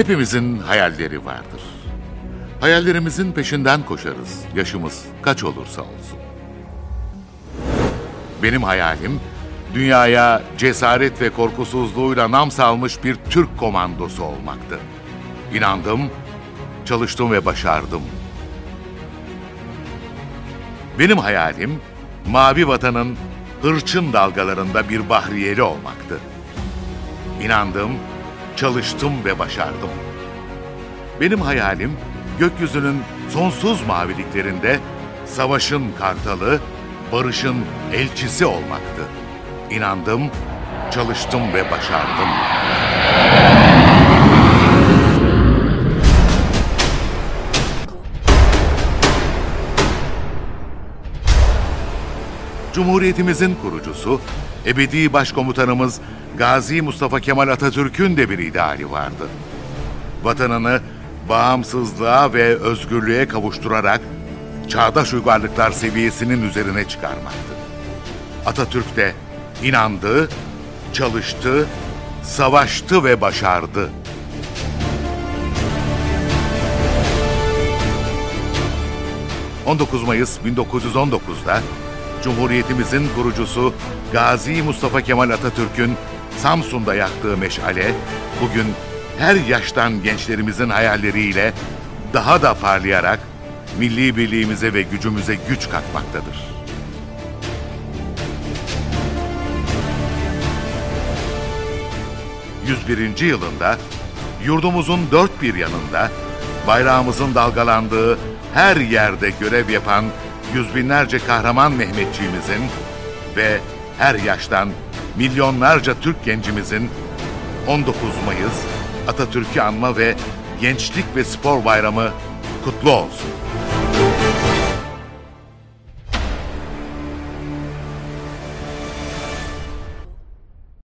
Hepimizin hayalleri vardır. Hayallerimizin peşinden koşarız, yaşımız kaç olursa olsun. Benim hayalim, dünyaya cesaret ve korkusuzluğuyla nam salmış bir Türk komandosu olmaktı. İnandım, çalıştım ve başardım. Benim hayalim, mavi vatanın hırçın dalgalarında bir bahriyeli olmaktı. İnandım, çalıştım ve başardım. Benim hayalim gökyüzünün sonsuz maviliklerinde savaşın kartalı, barışın elçisi olmaktı. İnandım, çalıştım ve başardım. Cumhuriyetimizin kurucusu, ebedi başkomutanımız Gazi Mustafa Kemal Atatürk'ün de bir ideali vardı. Vatanını bağımsızlığa ve özgürlüğe kavuşturarak çağdaş uygarlıklar seviyesinin üzerine çıkarmaktı. Atatürk de inandı, çalıştı, savaştı ve başardı. ...19 Mayıs 1919'da Cumhuriyetimizin kurucusu Gazi Mustafa Kemal Atatürk'ün Samsun'da yaktığı meşale bugün her yaştan gençlerimizin hayalleriyle daha da parlayarak milli birliğimize ve gücümüze güç katmaktadır. ...101. yılında yurdumuzun dört bir yanında bayrağımızın dalgalandığı her yerde görev yapan yüz binlerce kahraman Mehmetçiğimizin ve her yaştan milyonlarca Türk gencimizin 19 Mayıs Atatürk'ü anma ve Gençlik ve Spor Bayramı kutlu olsun.